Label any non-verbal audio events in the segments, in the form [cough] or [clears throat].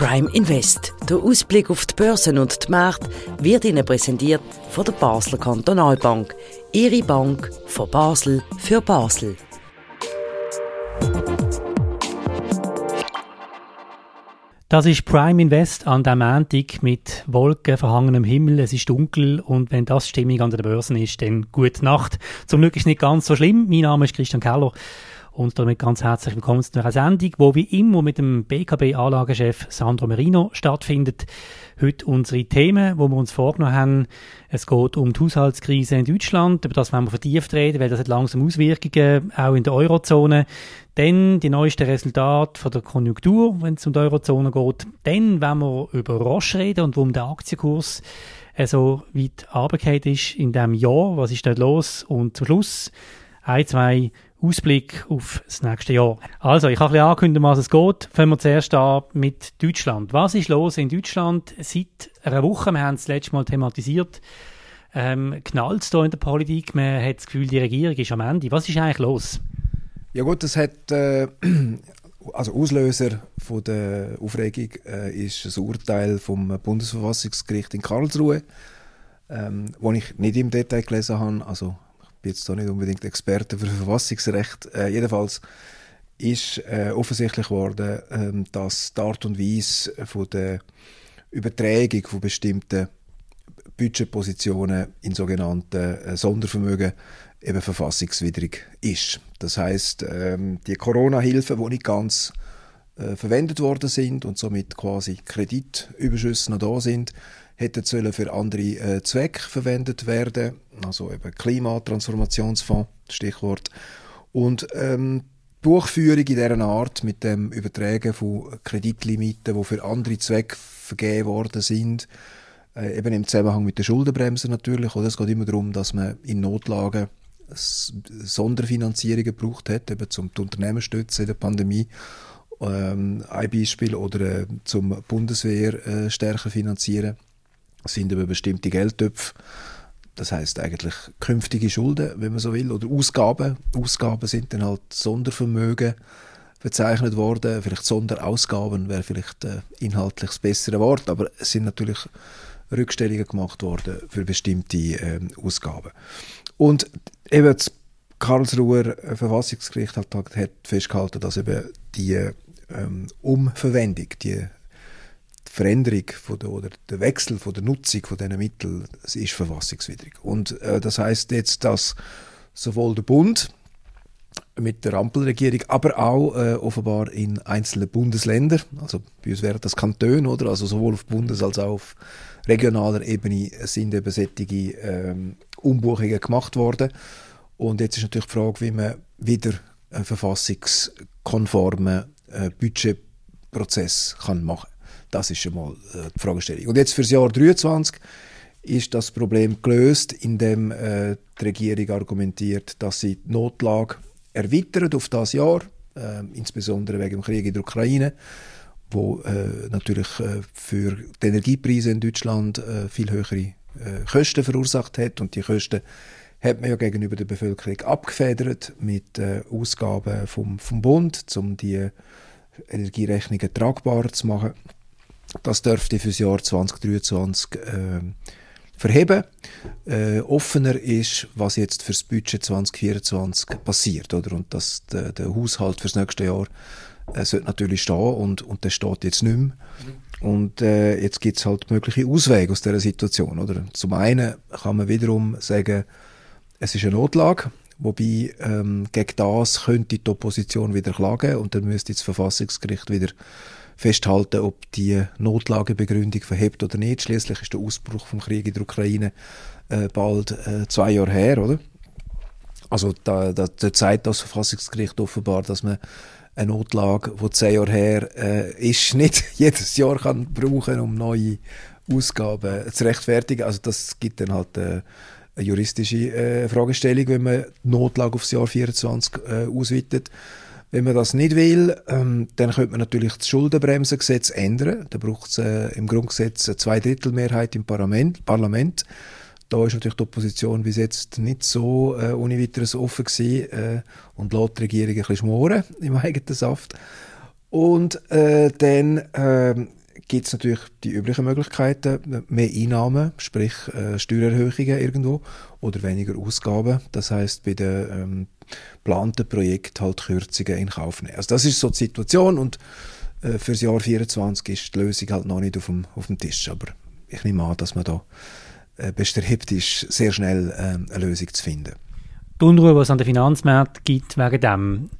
Prime Invest. Der Ausblick auf die Börsen und die Märkte wird Ihnen präsentiert von der Basler Kantonalbank. Ihre Bank von Basel für Basel. Das ist Prime Invest an der Montag mit wolkenverhangenem Himmel. Es ist dunkel und wenn das Stimmung an der Börse ist, dann gute Nacht. Zum Glück ist es nicht ganz so schlimm. Mein Name ist Christian Keller und damit ganz herzlich willkommen zu einer Sendung, wo wie immer mit dem BKB-Anlagechef Sandro Merino stattfindet. Heute unsere Themen, wo wir uns vorgenommen haben. Es geht um die Haushaltskrise in Deutschland, über das werden wir vertieft reden, weil das hat langsam Auswirkungen auch in der Eurozone. Dann die neuesten Resultate von der Konjunktur, wenn es um die Eurozone geht. Dann werden wir über Roche reden und warum der Aktienkurs so weit runtergefallen ist in diesem Jahr. Was ist dort los? Und zum Schluss ein, zwei Ausblick auf das nächste Jahr. Also, ich habe ein bisschen angekündigt, was es geht. Fangen wir zuerst an mit Deutschland. Was ist los in Deutschland seit einer Woche? Wir haben es das letzte Mal thematisiert. Ähm, knallt es da in der Politik? Man hat das Gefühl, die Regierung ist am Ende. Was ist eigentlich los? Ja gut, das hat... Äh, [clears throat] also Auslöser von der Aufregung äh, ist das Urteil vom Bundesverfassungsgericht in Karlsruhe, ähm, wo ich nicht im Detail gelesen habe. Also bin jetzt da nicht unbedingt Experte für Verfassungsrecht. Äh, jedenfalls ist äh, offensichtlich geworden, äh, dass die Art und Weise von der Übertragung von bestimmten Budgetpositionen in sogenannten äh, Sondervermögen eben verfassungswidrig ist. Das heißt, ähm, die Corona-Hilfen, die nicht ganz äh, verwendet worden sind und somit quasi Kreditüberschüsse noch da sind, hätten sollen für andere äh, Zwecke verwendet werden, also eben Klimatransformationsfonds, Stichwort. Und ähm, Buchführung in dieser Art mit dem Übertragen von Kreditlimiten, die für andere Zwecke vergeben worden sind, äh, eben im Zusammenhang mit der Schuldenbremse natürlich. Oder es geht immer darum, dass man in Notlagen Sonderfinanzierungen gebraucht hat, eben zum die Unternehmen stützen in der Pandemie. Ähm, ein Beispiel oder äh, zum Bundeswehr äh, stärker finanzieren sind eben bestimmte Geldtöpfe. Das heißt eigentlich künftige Schulden, wenn man so will, oder Ausgaben. Ausgaben sind dann halt Sondervermögen bezeichnet worden. Vielleicht Sonderausgaben wäre vielleicht äh, inhaltlich das bessere Wort, aber es sind natürlich Rückstellungen gemacht worden für bestimmte äh, Ausgaben. Und eben das Karlsruher Verfassungsgericht hat, hat festgehalten, dass eben die ähm, Umverwendung, die Veränderung von der, oder der Wechsel von der Nutzung von diesen Mitteln das ist verfassungswidrig. Und äh, das heißt jetzt, dass sowohl der Bund mit der Ampelregierung, aber auch äh, offenbar in einzelnen Bundesländern, also bei uns wären das Kantone, oder? Also sowohl auf Bundes- als auch auf regionaler Ebene sind eben solche ähm, Umbuchungen gemacht worden. Und jetzt ist natürlich die Frage, wie man wieder einen verfassungskonformen äh, Budgetprozess kann machen das ist schon mal äh, die Fragestellung. Und jetzt für das Jahr 2023 ist das Problem gelöst, indem äh, die Regierung argumentiert, dass sie die Notlage erweitert auf das Jahr, äh, insbesondere wegen dem Krieg in der Ukraine, wo äh, natürlich äh, für die Energiepreise in Deutschland äh, viel höhere Kosten verursacht hat und die Kosten hat man ja gegenüber der Bevölkerung abgefedert mit äh, Ausgaben vom, vom Bund, um die Energierechnungen tragbar zu machen. Das dürfte für das Jahr 2023 äh, verheben. Äh, offener ist, was jetzt für das Budget 2024 passiert. Oder? Und dass der, der Haushalt für das nächste Jahr äh, sollte natürlich stehen und, und der steht jetzt nicht mehr. Und äh, jetzt gibt es halt mögliche Auswege aus dieser Situation. Oder? Zum einen kann man wiederum sagen, es ist eine Notlage, wobei ähm, gegen das könnte die Opposition wieder klagen und dann müsste das Verfassungsgericht wieder festhalten, ob die Notlagebegründung verhebt oder nicht. Schließlich ist der Ausbruch vom Krieg in der Ukraine äh, bald äh, zwei Jahre her, oder? Also da, da, da zeigt das Verfassungsgericht offenbar, dass man eine Notlage, die zehn Jahre her äh, ist, [laughs] nicht jedes Jahr kann brauchen, um neue Ausgaben zu rechtfertigen. Also das gibt dann halt äh, eine juristische äh, Fragestellung, wenn man die Notlage aufs Jahr 24 äh, ausweitet. Wenn man das nicht will, ähm, dann könnte man natürlich das Schuldenbremsengesetz ändern. Da braucht es äh, im Grundgesetz eine Zweidrittelmehrheit im Parlament. Parlament. Da ist natürlich die Opposition bis jetzt nicht so äh, ohne weiteres offen gewesen äh, und lässt die Regierung ein bisschen schmoren im [laughs] eigenen Saft. Und äh, dann äh, gibt es natürlich die üblichen Möglichkeiten, mehr Einnahmen, sprich äh, Steuererhöhungen irgendwo oder weniger Ausgaben. Das heißt bei den ähm, geplanten Projekten halt Kürzungen in Kauf nehmen. Also das ist so die Situation und äh, für das Jahr 2024 ist die Lösung halt noch nicht auf dem, auf dem Tisch. Aber ich nehme an, dass man da äh, bestrebt ist, sehr schnell äh, eine Lösung zu finden. Die Unruhe, die es an den Finanzmärkten gibt, wegen dem,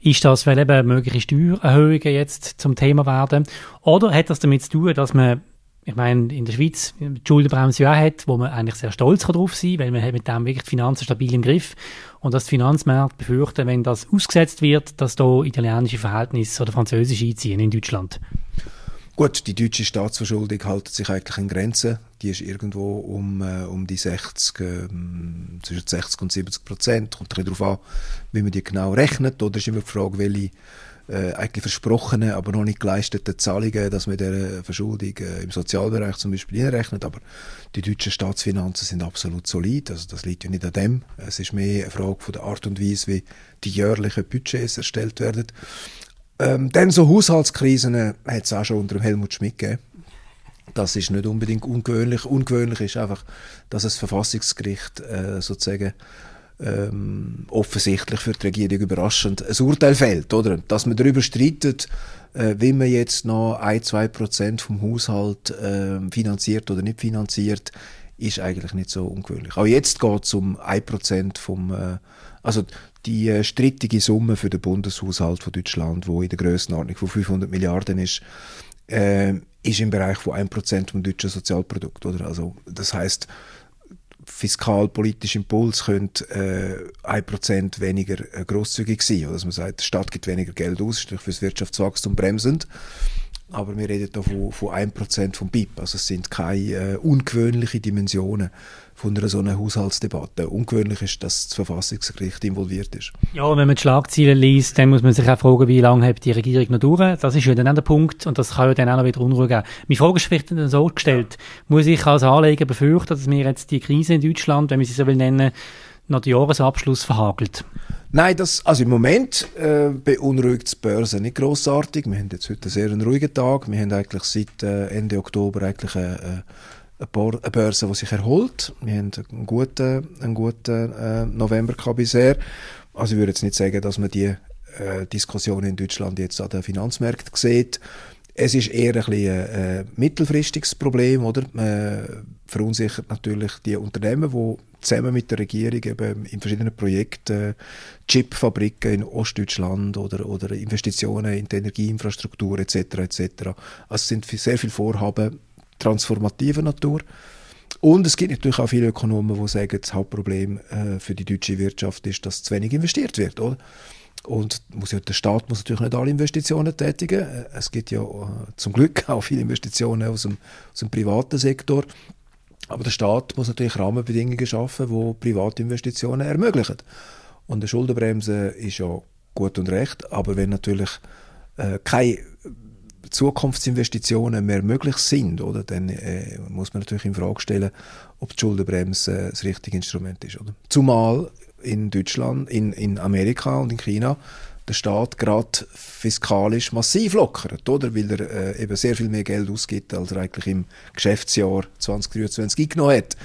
ist das, weil eben mögliche Steuererhöhungen jetzt zum Thema werden? Oder hat das damit zu tun, dass man, ich meine, in der Schweiz die Schuldenbremse ja hat, wo man eigentlich sehr stolz darauf sein kann, weil man hat mit dem wirklich die Finanzen stabil im Griff und dass die Finanzmärkte befürchten, wenn das ausgesetzt wird, dass da italienische Verhältnisse oder französische einziehen in Deutschland. Gut, die deutsche Staatsverschuldung hält sich eigentlich in Grenzen. Die ist irgendwo um, äh, um die 60, äh, zwischen 60 und 70 Prozent. Kommt ein darauf an, wie man die genau rechnet. Oder ist immer die Frage, welche äh, eigentlich versprochene, aber noch nicht geleisteten Zahlungen, dass man der Verschuldung äh, im Sozialbereich zum Beispiel einrechnet. Aber die deutschen Staatsfinanzen sind absolut solid. Also das liegt ja nicht an dem. Es ist mehr eine Frage von der Art und Weise, wie die jährlichen Budgets erstellt werden. Ähm, dann so Haushaltskrisen äh, hat es auch schon unter Helmut Schmidt gegeben. Das ist nicht unbedingt ungewöhnlich. Ungewöhnlich ist einfach, dass das Verfassungsgericht äh, sozusagen ähm, offensichtlich für die Regierung überraschend ein Urteil fällt, oder? Dass man darüber streitet, äh, wie man jetzt noch ein, zwei Prozent vom Haushalt äh, finanziert oder nicht finanziert, ist eigentlich nicht so ungewöhnlich. Auch jetzt geht es um ein Prozent vom, äh, also die äh, strittige Summe für den Bundeshaushalt von Deutschland, wo in der Größenordnung von 500 Milliarden ist, äh, ist im Bereich von 1% vom deutschen Sozialprodukt. Oder? Also, das heißt, fiskalpolitischer Impuls könnte äh, 1% weniger äh, großzügig sein. Dass man sagt, die Staat gibt weniger Geld aus, ist für das Wirtschaftswachstum bremsend. Aber wir reden hier von, von 1% vom BIP. Also es sind keine äh, ungewöhnlichen Dimensionen von einer so einer Haushaltsdebatte. Ungewöhnlich ist, dass das Verfassungsgericht involviert ist. Ja, wenn man die Schlagzeilen liest, dann muss man sich auch fragen, wie lange die Regierung noch durch? Das ist ja dann auch der Punkt und das kann ja dann auch noch wieder Unruhe geben. Meine Frage ist vielleicht dann so gestellt, muss ich als Anleger befürchten, dass mir jetzt die Krise in Deutschland, wenn man sie so will nennen, noch den Jahresabschluss verhagelt? Nein, das, also im Moment äh, beunruhigt die Börse nicht grossartig. Wir haben jetzt heute einen sehr ruhigen Tag. Wir haben eigentlich seit äh, Ende Oktober eigentlich eine, eine Börse, die sich erholt. Wir haben einen guten, einen guten äh, November gehabt bisher. Also ich würde jetzt nicht sagen, dass man die äh, Diskussion in Deutschland jetzt an den Finanzmärkten sieht. Es ist eher ein, bisschen äh, mittelfristiges Problem, oder? Man verunsichert natürlich die Unternehmen, die zusammen mit der Regierung eben in verschiedenen Projekten Chipfabriken in Ostdeutschland oder, oder Investitionen in die Energieinfrastruktur etc. etc. Also es sind sehr viele Vorhaben transformativer Natur. Und es gibt natürlich auch viele Ökonomen, die sagen, das Hauptproblem äh, für die deutsche Wirtschaft ist, dass zu wenig investiert wird. Oder? Und muss ja, der Staat muss natürlich nicht alle Investitionen tätigen. Es gibt ja äh, zum Glück [laughs] auch viele Investitionen aus dem, aus dem privaten Sektor. Aber der Staat muss natürlich Rahmenbedingungen schaffen, die private Investitionen ermöglichen. Und eine Schuldenbremse ist ja gut und recht, aber wenn natürlich äh, keine Zukunftsinvestitionen mehr möglich sind, oder, dann äh, muss man natürlich in Frage stellen, ob die Schuldenbremse das richtige Instrument ist. Oder? Zumal in Deutschland, in, in Amerika und in China der Staat gerade fiskalisch massiv lockert, oder? Weil er äh, eben sehr viel mehr Geld ausgibt, als er eigentlich im Geschäftsjahr 2023 eingenommen hat.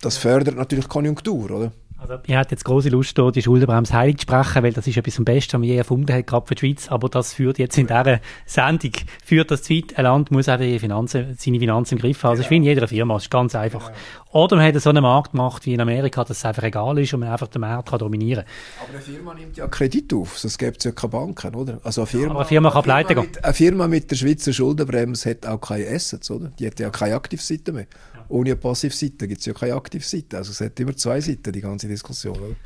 Das fördert natürlich Konjunktur, oder? Also, ich hätte jetzt große Lust, hier die Schuldenbremse heilig zu sprechen, weil das ist etwas am Besten, was man je erfunden hat, gerade für die Schweiz. Aber das führt jetzt in dieser Sendung, führt das zu weit. Ein Land muss einfach die Finanzen, seine Finanzen im Griff haben. Also, ja. ich finde, in jeder Firma, das ist ganz einfach. Ja. Oder man hat so einen Markt gemacht wie in Amerika, dass es einfach egal ist und man einfach den Markt kann dominieren kann. Aber eine Firma nimmt ja Kredit auf, sonst gibt es ja keine Banken, oder? Also eine Firma, Aber eine Firma kann pleite gehen. Eine Firma mit der Schweizer Schuldenbremse hat auch keine Assets, oder? Die hat ja keine Aktivseite mehr. Ohne eine Passivseite gibt es ja keine Aktivseite. Also es hat immer zwei Seiten, die ganze Diskussion. Oder?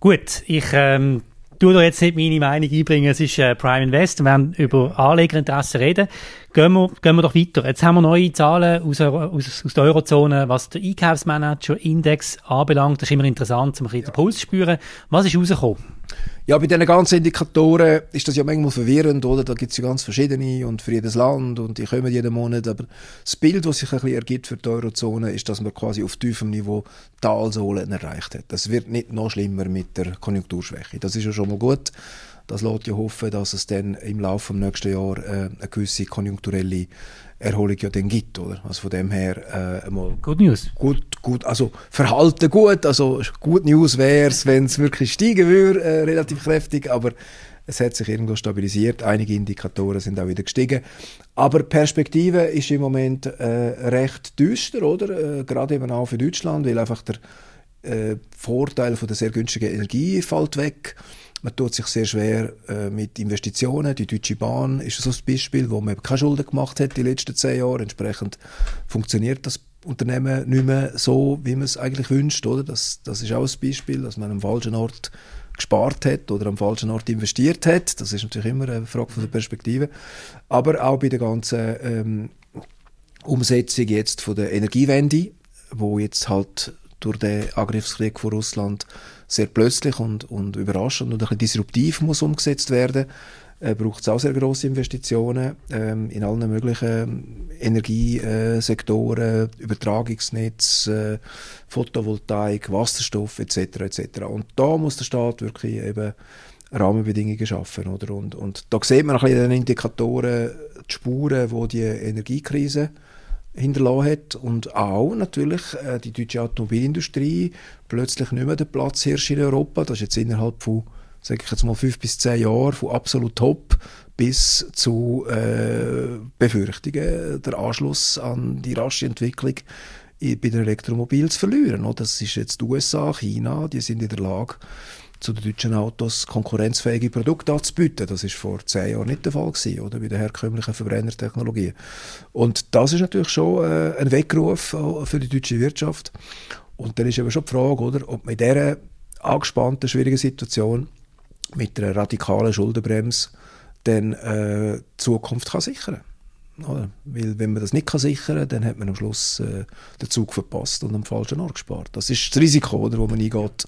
Gut, ich ähm, tue da jetzt nicht meine Meinung einbringen. Es ist äh, Prime Invest. Wir werden über Anlegerinteressen reden. Gehen wir, gehen wir doch weiter. Jetzt haben wir neue Zahlen aus, aus, aus der Eurozone, was der Einkaufsmanager-Index anbelangt. Das ist immer interessant, um ein bisschen den Puls zu spüren. Was ist rausgekommen? Ja, bei diesen ganzen Indikatoren ist das ja manchmal verwirrend, oder? Da gibt es ja ganz verschiedene und für jedes Land und die kommen jeden Monat. Aber das Bild, das sich ein bisschen ergibt für die Eurozone, ist, dass man quasi auf tiefem Niveau Talsohlen erreicht hat. Das wird nicht noch schlimmer mit der Konjunkturschwäche. Das ist ja schon mal gut. Das lässt ja hoffen, dass es dann im Laufe des nächsten Jahr äh, eine gewisse konjunkturelle Erholung ja dann gibt, oder? Also von dem her äh, mal Good News. Gut, gut, also Verhalten gut, also gut News wäre es, wenn es wirklich steigen würde, äh, relativ kräftig, aber es hat sich irgendwo stabilisiert, einige Indikatoren sind auch wieder gestiegen, aber Perspektive ist im Moment äh, recht düster, oder? Äh, gerade eben auch für Deutschland, weil einfach der äh, Vorteil von der sehr günstigen Energie fällt weg. Man tut sich sehr schwer äh, mit Investitionen. Die Deutsche Bahn ist so ein Beispiel, wo man keine Schulden gemacht hat die letzten zehn Jahre. Entsprechend funktioniert das Unternehmen nicht mehr so, wie man es eigentlich wünscht. Oder? Das, das ist auch ein Beispiel, dass man am falschen Ort gespart hat oder am falschen Ort investiert hat. Das ist natürlich immer eine Frage von der Perspektive. Aber auch bei der ganzen ähm, Umsetzung jetzt von der Energiewende, wo jetzt halt durch den Angriffskrieg von Russland sehr plötzlich und, und überraschend und ein bisschen disruptiv muss umgesetzt werden, äh, braucht es auch sehr große Investitionen ähm, in allen möglichen Energiesektoren, Übertragungsnetz, äh, Photovoltaik, Wasserstoff etc. etc. Und da muss der Staat wirklich eben Rahmenbedingungen schaffen, oder? Und, und da sieht man ein bisschen in den Indikatoren die Spuren, wo die Energiekrise hinterlassen hat und auch natürlich äh, die deutsche Automobilindustrie plötzlich nicht mehr der Platzhirsch in Europa. Das ist jetzt innerhalb von, sage ich jetzt mal, fünf bis zehn Jahren von absolut top bis zu äh, Befürchtungen, der Anschluss an die rasche Entwicklung bei den Elektromobilen zu verlieren. Das ist jetzt die USA, China, die sind in der Lage, zu den deutschen Autos konkurrenzfähige Produkte anzubieten. Das ist vor zehn Jahren nicht der Fall gewesen, oder, bei den herkömmlichen Verbrennertechnologien. Und das ist natürlich schon äh, ein Weckruf äh, für die deutsche Wirtschaft. Und dann ist eben schon die Frage, oder, ob man in dieser angespannten, schwierigen Situation mit einer radikalen Schuldenbremse dann äh, die Zukunft kann sichern kann. Weil wenn man das nicht kann sichern kann, dann hat man am Schluss äh, den Zug verpasst und am falschen Ort gespart. Das ist das Risiko, oder, wo man eingeht.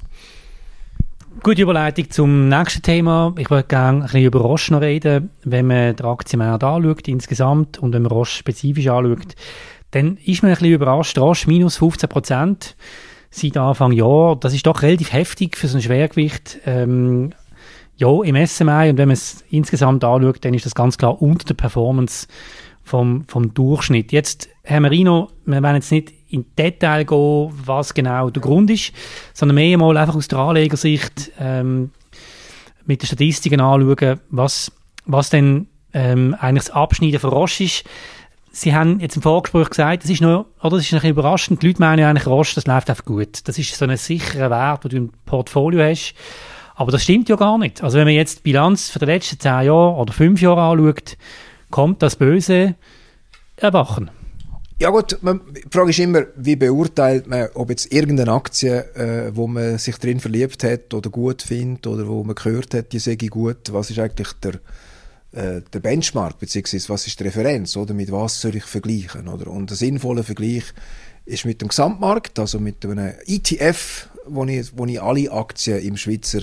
Gute Überleitung zum nächsten Thema. Ich würde gerne ein bisschen über Roche noch reden. Wenn man den Aktienmarkt anschaut insgesamt und wenn man Roche spezifisch anschaut, dann ist man ein bisschen überrascht. Roche minus 15 Prozent seit Anfang Jahr. Das ist doch relativ heftig für so ein Schwergewicht. Ähm, ja, im SMI und wenn man es insgesamt anschaut, dann ist das ganz klar unter der Performance vom, vom Durchschnitt. Jetzt, Herr Marino, wir werden jetzt nicht in Detail gehen, was genau der Grund ist, sondern mehr mal einfach aus der Anlegersicht ähm, mit den Statistiken anschauen, was, was denn ähm, eigentlich das Abschneiden von Roche ist. Sie haben jetzt im Vorgespräch gesagt, das ist noch, oder das ist ein bisschen überraschend. Die Leute meinen ja eigentlich, Roche, das läuft einfach gut. Das ist so ein sicherer Wert, den du im Portfolio hast. Aber das stimmt ja gar nicht. Also wenn man jetzt die Bilanz für die letzten zehn Jahre oder fünf Jahre anschaut, kommt das böse Erwachen. Ja gut, man, die Frage ist immer, wie beurteilt man, ob jetzt irgendeine Aktie, äh, wo man sich drin verliebt hat oder gut findet oder wo man gehört hat, die sei gut, was ist eigentlich der, äh, der Benchmark, beziehungsweise was ist die Referenz, oder mit was soll ich vergleichen, oder? Und ein sinnvoller Vergleich ist mit dem Gesamtmarkt, also mit einem ETF, wo ich, wo ich alle Aktien im Schweizer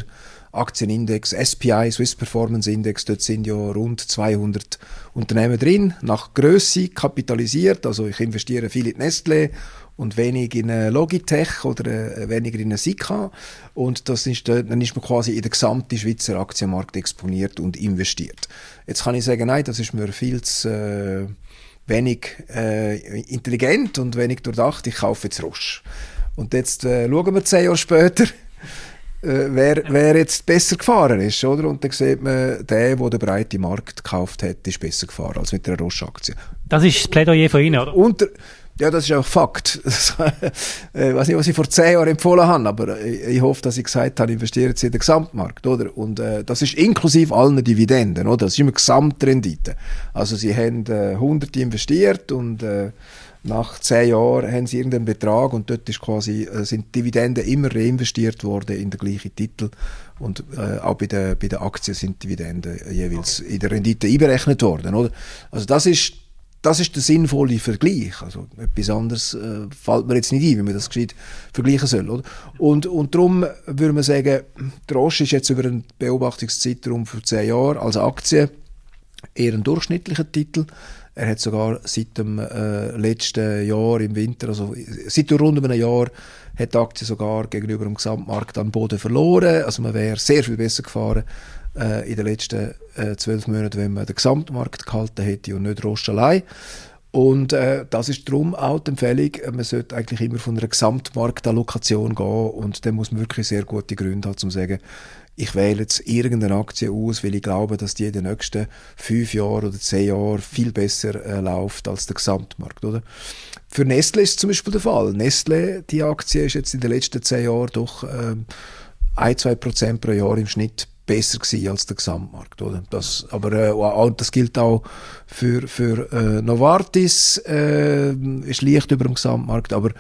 Aktienindex, SPI, Swiss Performance Index, dort sind ja rund 200 Unternehmen drin, nach Größe kapitalisiert, also ich investiere viel in Nestlé und wenig in eine Logitech oder äh, weniger in Sika und das ist, dann ist man quasi in den gesamten Schweizer Aktienmarkt exponiert und investiert. Jetzt kann ich sagen, nein, das ist mir viel zu äh, wenig äh, intelligent und wenig durchdacht, ich kaufe jetzt Roche. Und jetzt äh, schauen wir zehn Jahre später, äh, wer, wer jetzt besser gefahren ist, oder? Und dann sieht man, der, der den breiten Markt gekauft hat, ist besser gefahren als mit einer Roche-Aktie. Das ist das Plädoyer von Ihnen, oder? Unter, ja, das ist auch Fakt. [laughs] ich äh, weiß nicht, was ich vor zehn Jahren empfohlen habe, aber ich, ich hoffe, dass ich gesagt habe, investiert Sie in den Gesamtmarkt, oder? Und äh, das ist inklusive allen Dividenden, oder? Das ist immer Gesamtrendite. Also Sie haben äh, 100 investiert und äh, nach zehn Jahren haben sie irgendeinen Betrag und dort ist quasi, äh, sind Dividenden immer reinvestiert worden in den gleichen Titel und äh, auch bei den, bei den Aktien sind Dividenden jeweils in der Rendite einberechnet worden. Oder? Also das ist, das ist der sinnvolle Vergleich. Also etwas anderes äh, fällt mir jetzt nicht ein, wie man das gescheit vergleichen soll. Oder? Und, und darum würde man sagen, der Roche ist jetzt über einen Beobachtungszeitraum von zehn Jahren als Aktie eher ein durchschnittlicher Titel. Er hat sogar seit dem äh, letzten Jahr im Winter, also seit rund einem Jahr, hat die Aktie sogar gegenüber dem Gesamtmarkt an Boden verloren. Also man wäre sehr viel besser gefahren, äh, in den letzten äh, zwölf Monaten, wenn man den Gesamtmarkt gehalten hätte und nicht Roche allein. Und äh, das ist darum auch die Empfehlung, man sollte eigentlich immer von einer Gesamtmarktallokation gehen und dann muss man wirklich sehr gute Gründe haben, um zu sagen, ich wähle jetzt irgendeine Aktie aus, weil ich glaube, dass die in den nächsten fünf Jahren oder zehn Jahren viel besser äh, läuft als der Gesamtmarkt, oder? Für Nestle ist zum Beispiel der Fall. Nestle, die Aktie ist jetzt in den letzten zehn Jahren doch ähm, ein, zwei Prozent pro Jahr im Schnitt besser gewesen als der Gesamtmarkt, oder? Das, aber äh, das gilt auch für für äh, Novartis, äh, ist leicht über dem Gesamtmarkt, aber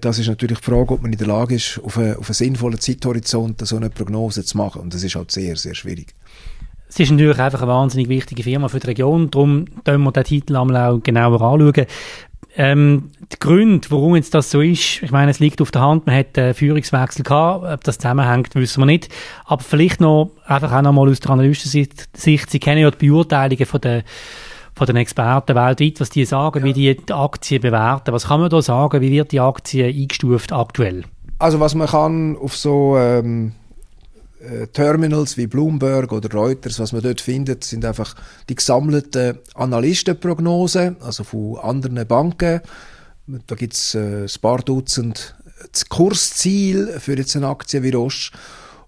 das ist natürlich die Frage, ob man in der Lage ist, auf, eine, auf einen sinnvollen Zeithorizont so eine Prognose zu machen. Und das ist halt sehr, sehr schwierig. Es ist natürlich einfach eine wahnsinnig wichtige Firma für die Region, darum können wir den Titel einmal auch genauer anschauen. Ähm, die Gründe, warum jetzt das so ist, ich meine, es liegt auf der Hand, man hat einen Führungswechsel gehabt, ob das zusammenhängt, wissen wir nicht. Aber vielleicht noch, einfach auch noch mal aus der Analystensicht, Sie kennen ja die Beurteilungen von der von den Experten weltweit, was die sagen, ja. wie die Aktien bewerten. Was kann man da sagen? Wie wird die Aktie eingestuft aktuell? Also was man kann auf so ähm, äh, Terminals wie Bloomberg oder Reuters, was man dort findet, sind einfach die gesammelten Analystenprognosen, also von anderen Banken. Da gibt es äh, ein paar Dutzend das Kursziel für jetzt eine Aktie wie Roche.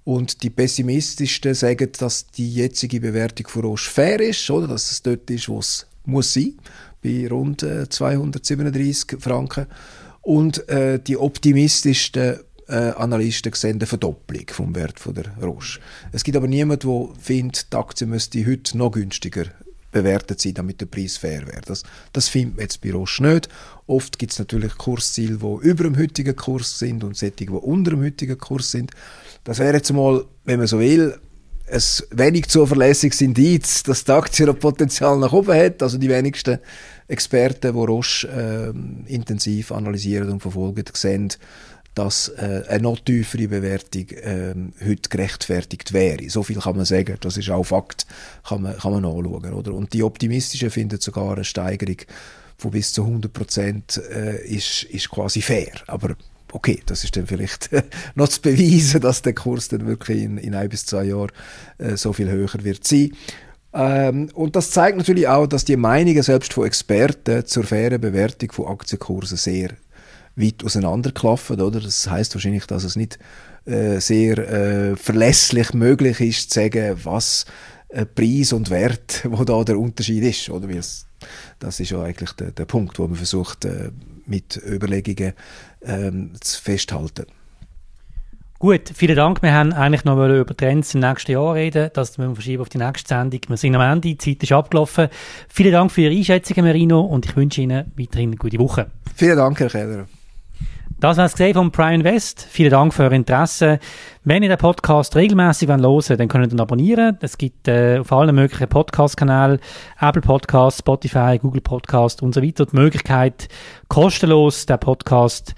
Und die Pessimistischen sagen, dass die jetzige Bewertung von Roche fair ist, oder? Dass es dort ist, wo es muss sein, bei rund äh, 237 Franken. Und äh, die optimistischsten äh, Analysten sehen eine Verdopplung vom Wert von der Roche. Es gibt aber niemanden, der findet, die Aktie müsste heute noch günstiger bewertet sein, damit der Preis fair wäre. Das, das findet man jetzt bei Roche nicht. Oft gibt es natürlich Kursziele, die über dem heutigen Kurs sind und solche, die unter dem heutigen Kurs sind. Das wäre jetzt mal, wenn man so will, ein wenig zuverlässiges Indiz, dass die Aktie noch Potenzial nach oben hat. Also die wenigsten Experten, die Roche äh, intensiv analysieren und verfolgen, sehen, dass äh, eine noch tiefere Bewertung äh, heute gerechtfertigt wäre. So viel kann man sagen. Das ist auch Fakt, kann man, kann man nachschauen. Oder? Und die Optimistischen finden sogar eine Steigerung von bis zu 100 Prozent äh, ist, ist quasi fair. Aber okay, das ist dann vielleicht [laughs] noch zu beweisen, dass der Kurs dann wirklich in, in ein bis zwei Jahren äh, so viel höher wird sein. Ähm, und das zeigt natürlich auch, dass die Meinungen selbst von Experten zur fairen Bewertung von Aktienkursen sehr weit auseinanderklaffen, oder? Das heißt wahrscheinlich, dass es nicht äh, sehr äh, verlässlich möglich ist, zu sagen, was Preis und Wert, [laughs] wo da der Unterschied ist, oder? Weil das ist ja eigentlich der, der Punkt, wo man versucht, äh, mit Überlegungen ähm, zu festhalten. Gut, vielen Dank. Wir haben eigentlich noch über Trends im nächsten Jahr reden. Das müssen wir verschieben auf die nächste Sendung. Wir sind am Ende, die Zeit ist abgelaufen. Vielen Dank für Ihre Einschätzungen, Marino, und ich wünsche Ihnen weiterhin eine gute Woche. Vielen Dank, Herr Keller. Das war es von Prime Invest. Vielen Dank für euer Interesse. Wenn ihr den Podcast regelmäßig hören wollt, dann könnt ihr ihn abonnieren. Es gibt äh, auf allen möglichen Podcast-Kanälen, Apple Podcast, Spotify, Google Podcast und so weiter, die Möglichkeit, kostenlos den Podcast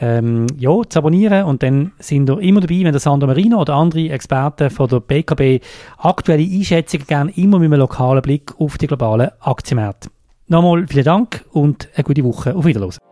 ähm, ja, zu abonnieren. Und dann sind ihr immer dabei, wenn der Sandro Marino oder andere Experten von der BKB aktuelle Einschätzungen gerne immer mit einem lokalen Blick auf die globalen Aktienmärkte. Nochmal vielen Dank und eine gute Woche. Auf Wiedersehen.